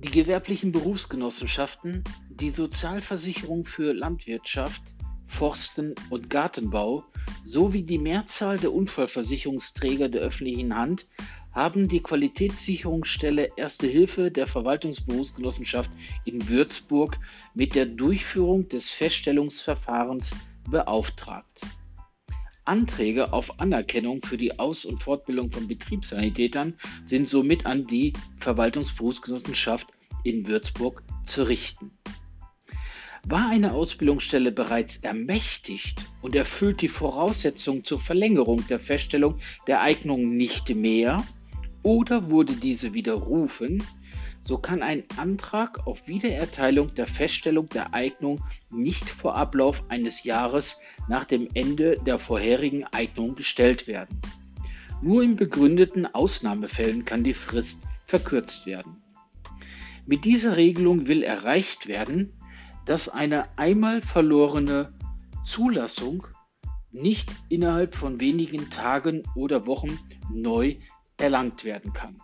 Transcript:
gewerblichen Berufsgenossenschaften, die Sozialversicherung für Landwirtschaft, Forsten und Gartenbau sowie die Mehrzahl der Unfallversicherungsträger der öffentlichen Hand haben die Qualitätssicherungsstelle Erste Hilfe der Verwaltungsberufsgenossenschaft in Würzburg mit der Durchführung des Feststellungsverfahrens beauftragt. Anträge auf Anerkennung für die Aus- und Fortbildung von Betriebssanitätern sind somit an die Verwaltungsberufsgenossenschaft in Würzburg zu richten. War eine Ausbildungsstelle bereits ermächtigt und erfüllt die Voraussetzungen zur Verlängerung der Feststellung der Eignung nicht mehr oder wurde diese widerrufen, so kann ein Antrag auf Wiedererteilung der Feststellung der Eignung nicht vor Ablauf eines Jahres nach dem Ende der vorherigen Eignung gestellt werden. Nur in begründeten Ausnahmefällen kann die Frist verkürzt werden. Mit dieser Regelung will erreicht werden, dass eine einmal verlorene Zulassung nicht innerhalb von wenigen Tagen oder Wochen neu erlangt werden kann.